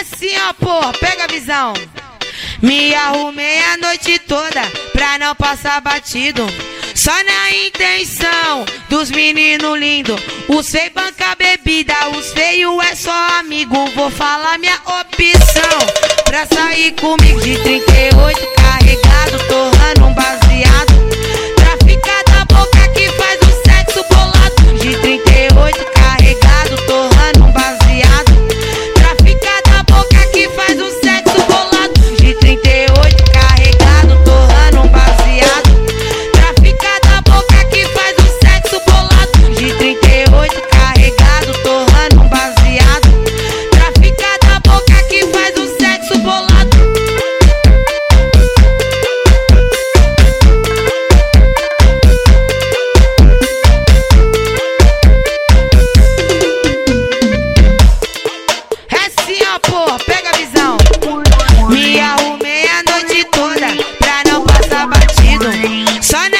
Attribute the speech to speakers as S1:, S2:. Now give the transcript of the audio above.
S1: Assim, ó, porra, pega a visão. Me arrumei a noite toda pra não passar batido. Só na intenção dos meninos lindos. Os feios banca bebida, os feios é só amigo. Vou falar minha opção. Pra sair comigo de 38 Me arrumei a noite toda pra não passar batido. Só na